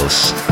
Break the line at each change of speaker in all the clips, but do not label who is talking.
house.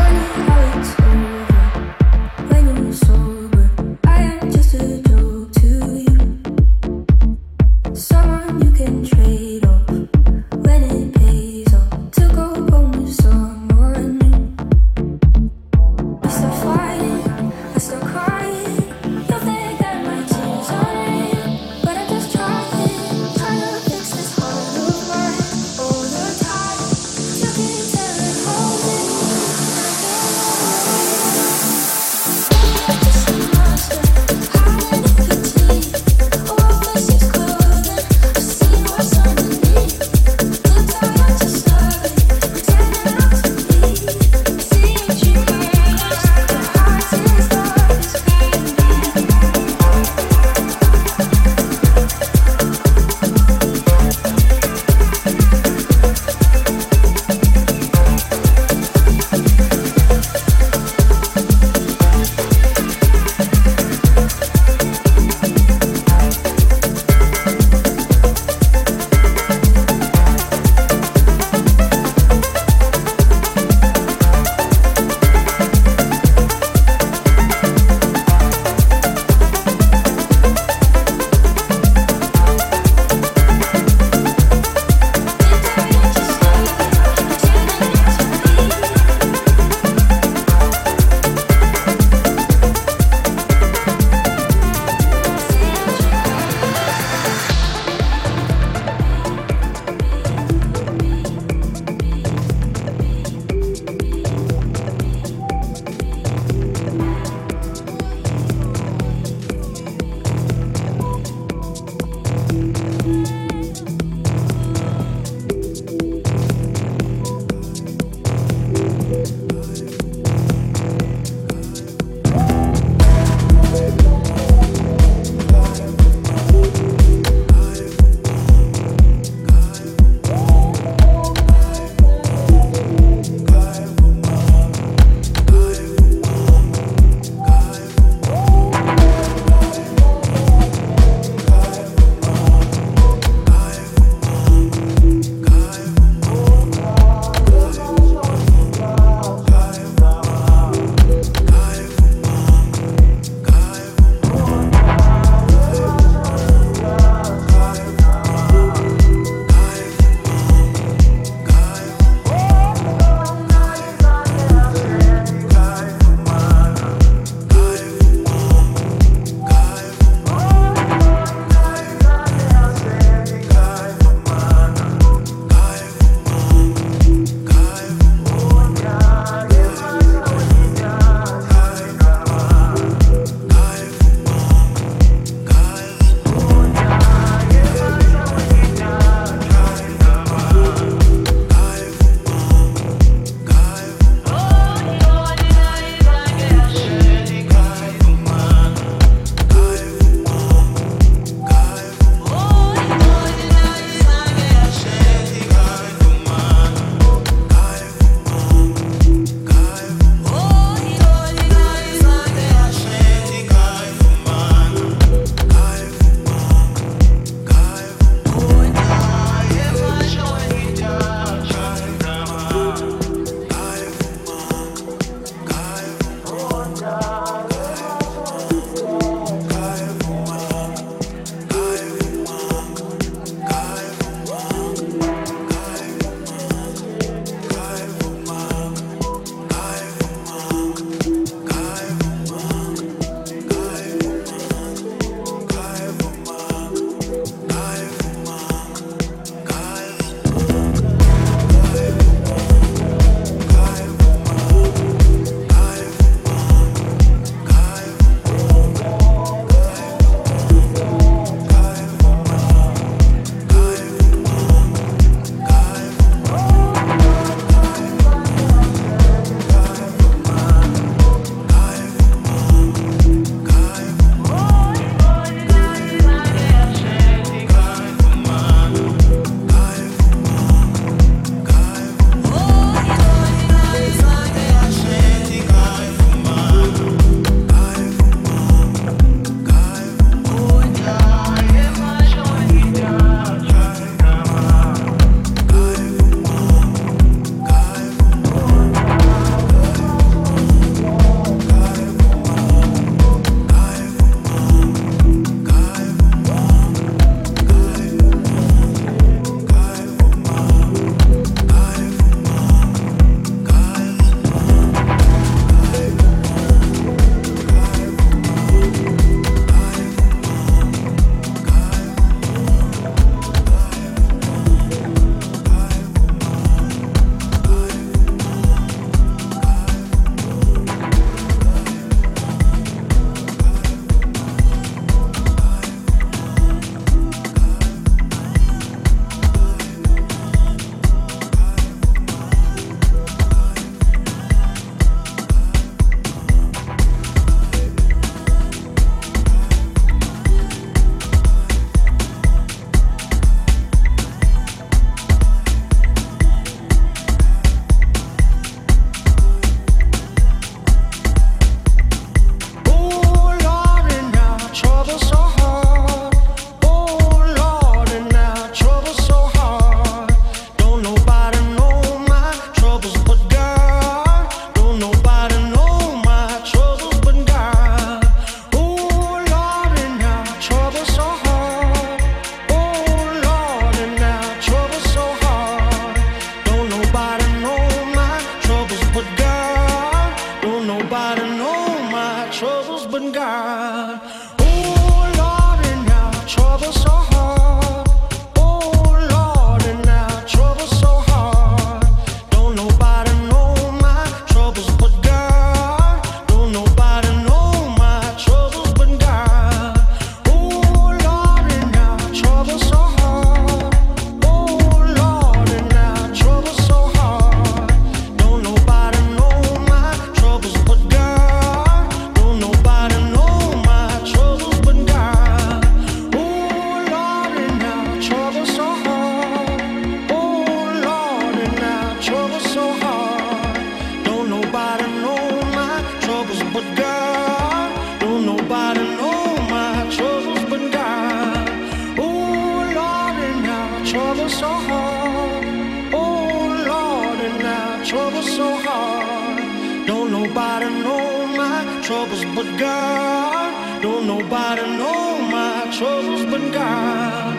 Troubles but God. Don't nobody know my troubles but God.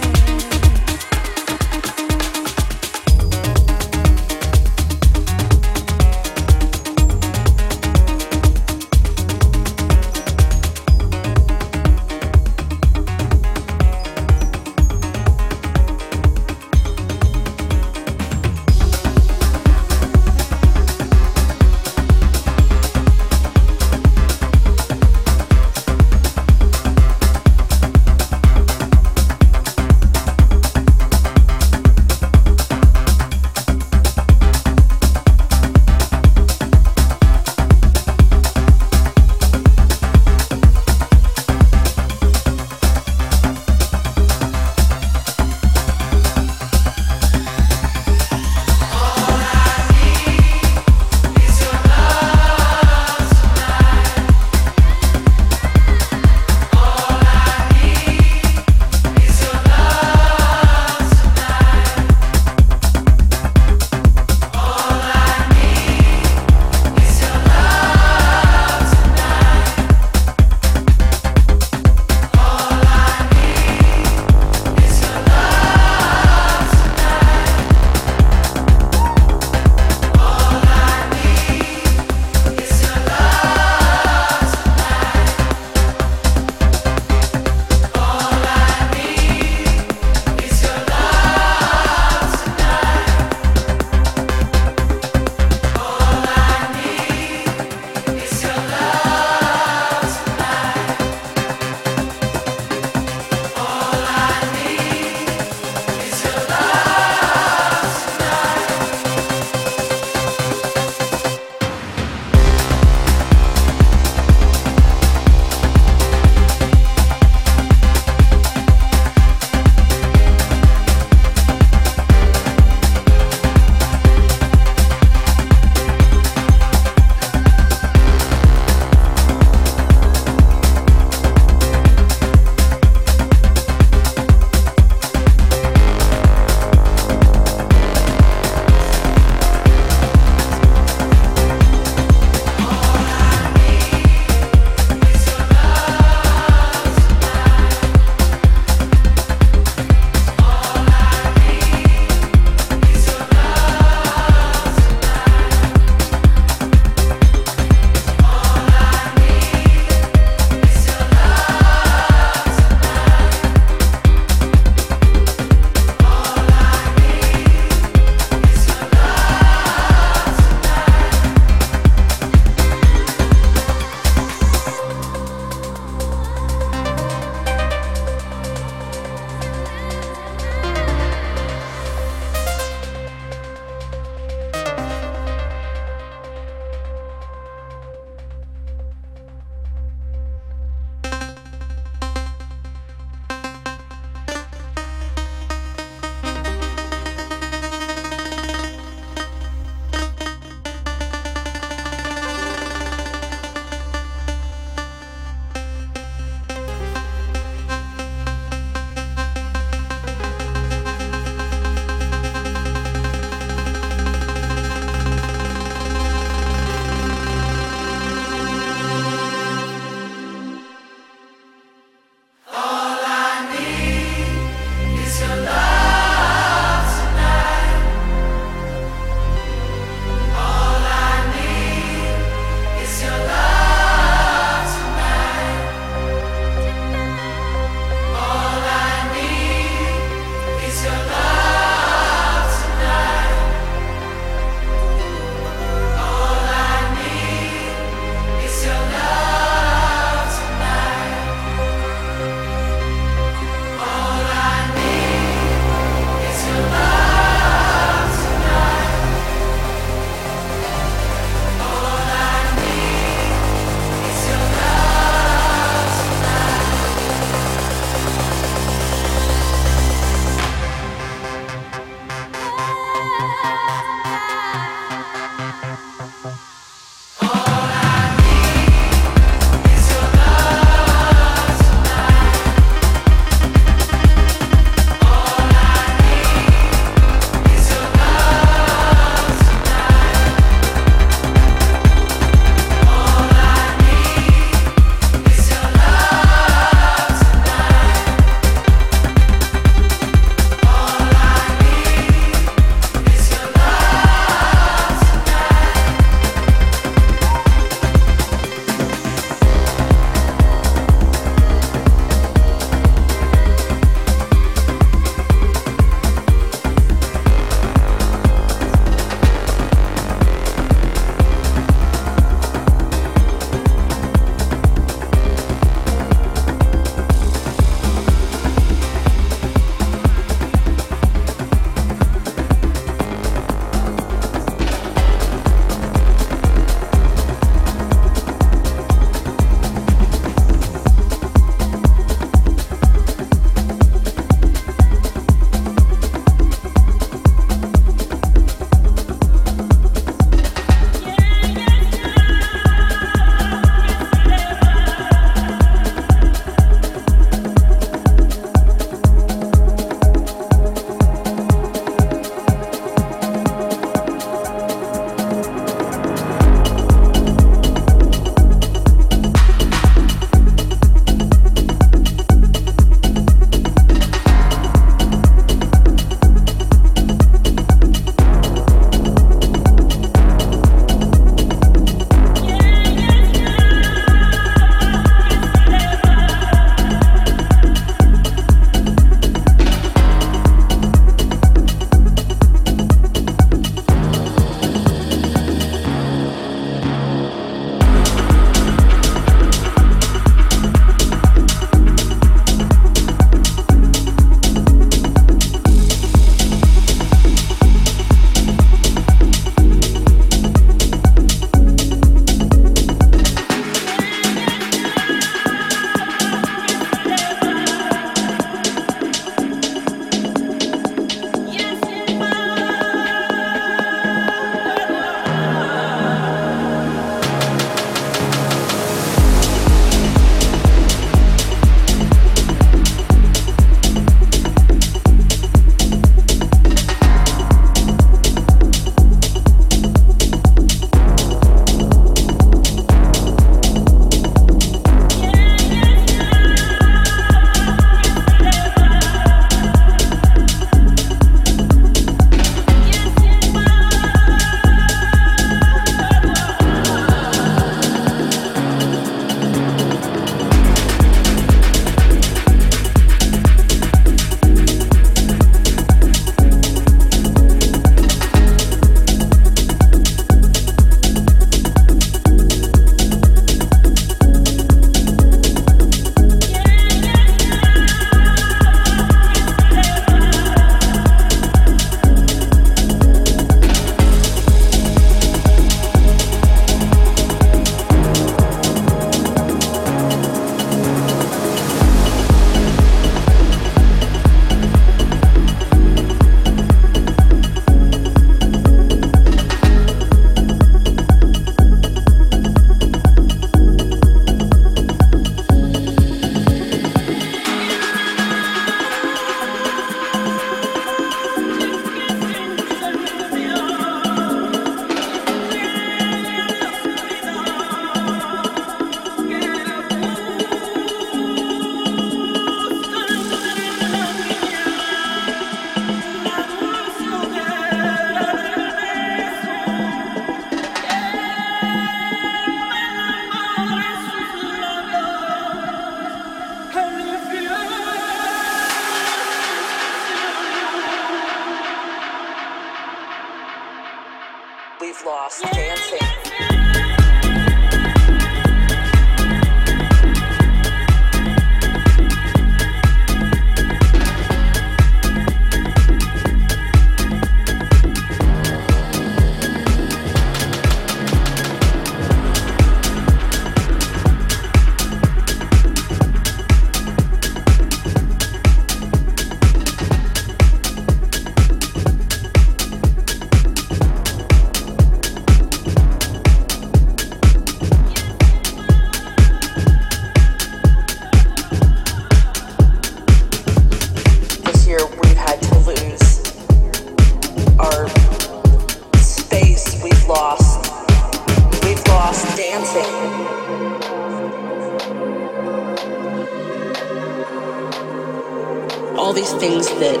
things that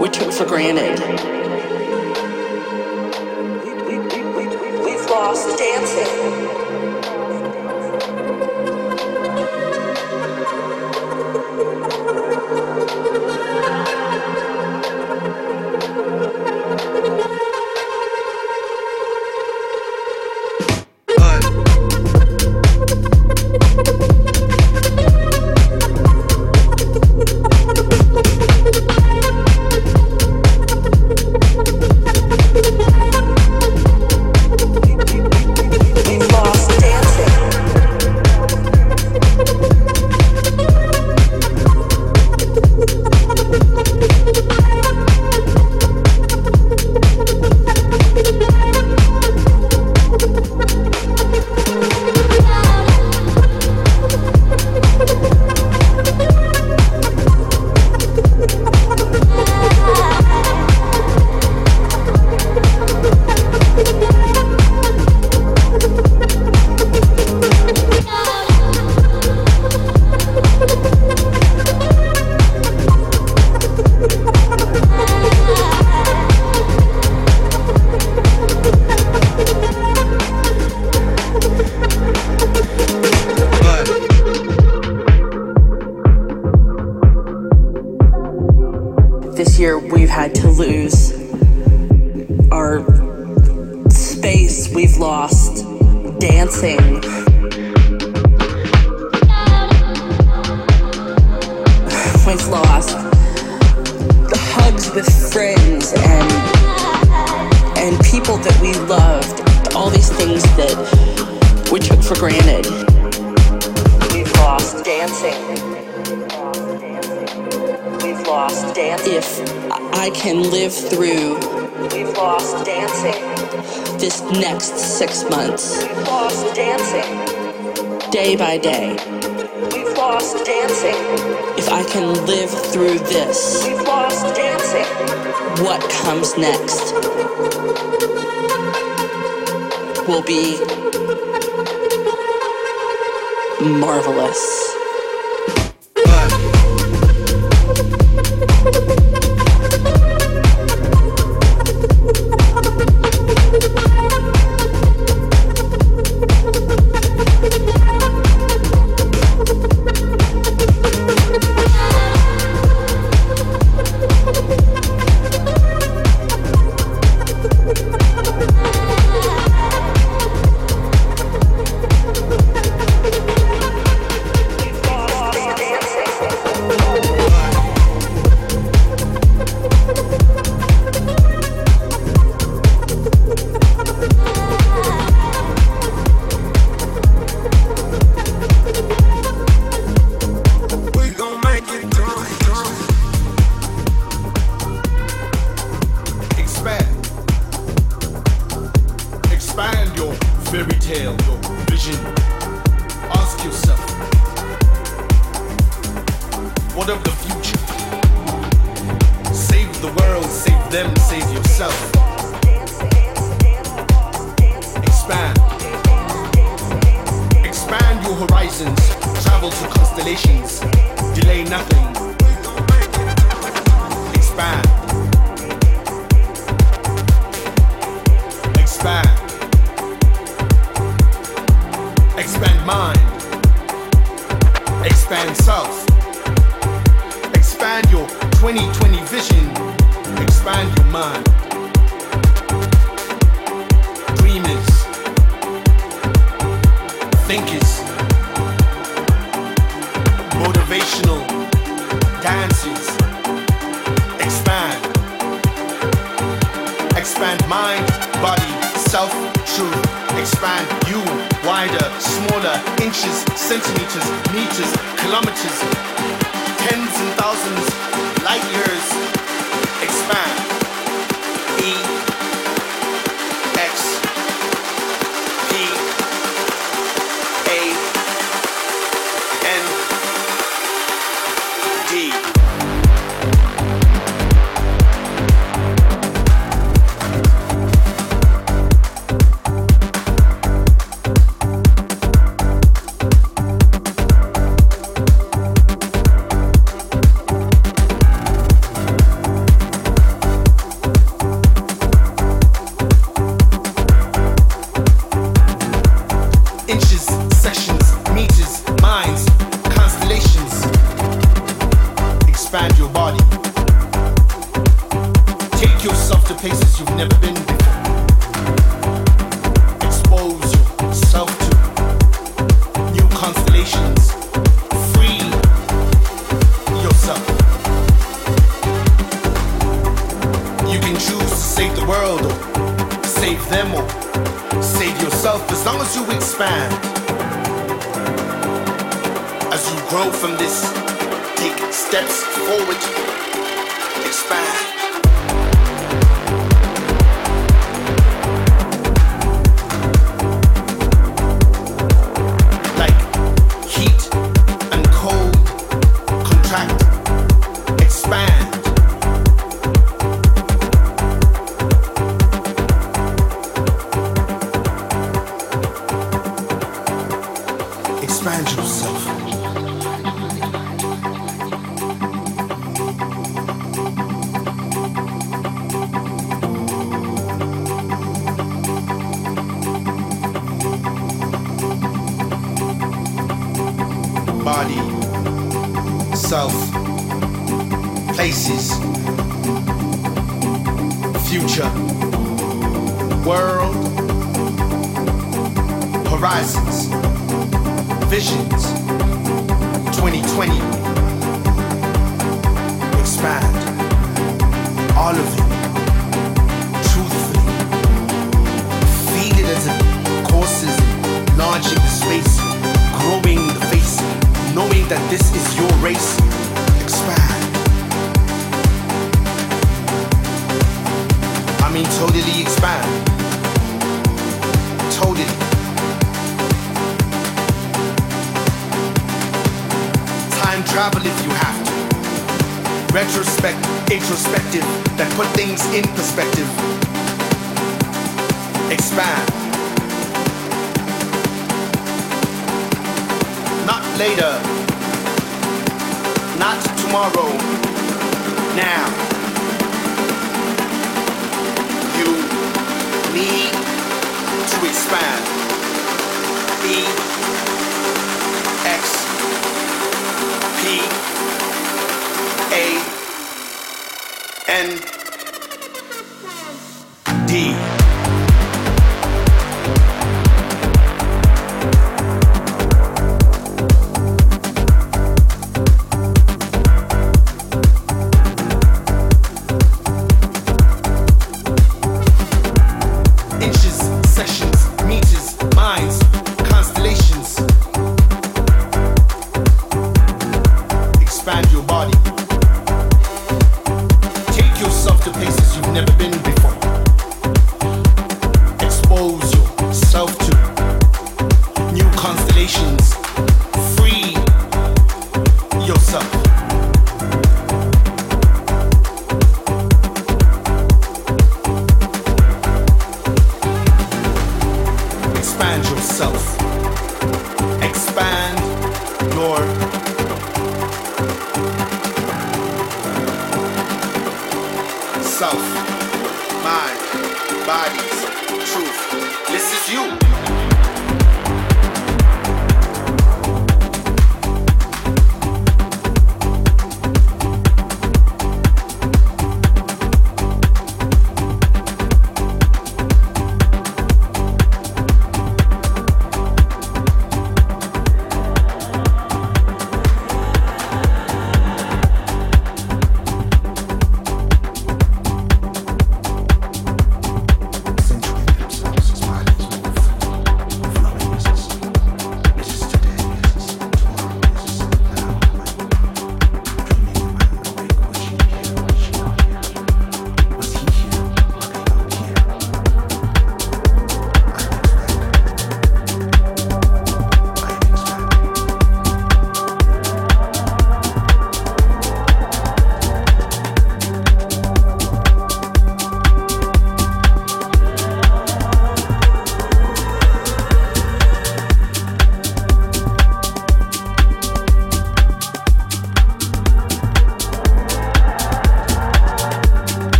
we took for granted. always lost. The hugs with friends and and people that we loved all these things that we took for granted. We've lost dancing. We've lost dancing. if i can live through we've lost dancing. this next 6 months. We've lost dancing. Day by day lost dancing. If I can live through this, we've lost dancing. What comes next will be marvelous.
thousands, travel to constellations, delay nothing, expand, expand, expand mind, expand self, expand your 2020 vision, expand your mind. Dreamers, thinkers. Expand mind, body, self, truth. Expand you wider, smaller, inches, centimeters, meters, kilometers, tens and thousands, light years. Expand. them. Save yourself as long as you expand. As you grow from this, take steps forward man. Not later. Not tomorrow. Now. You need to expand. E X P A N.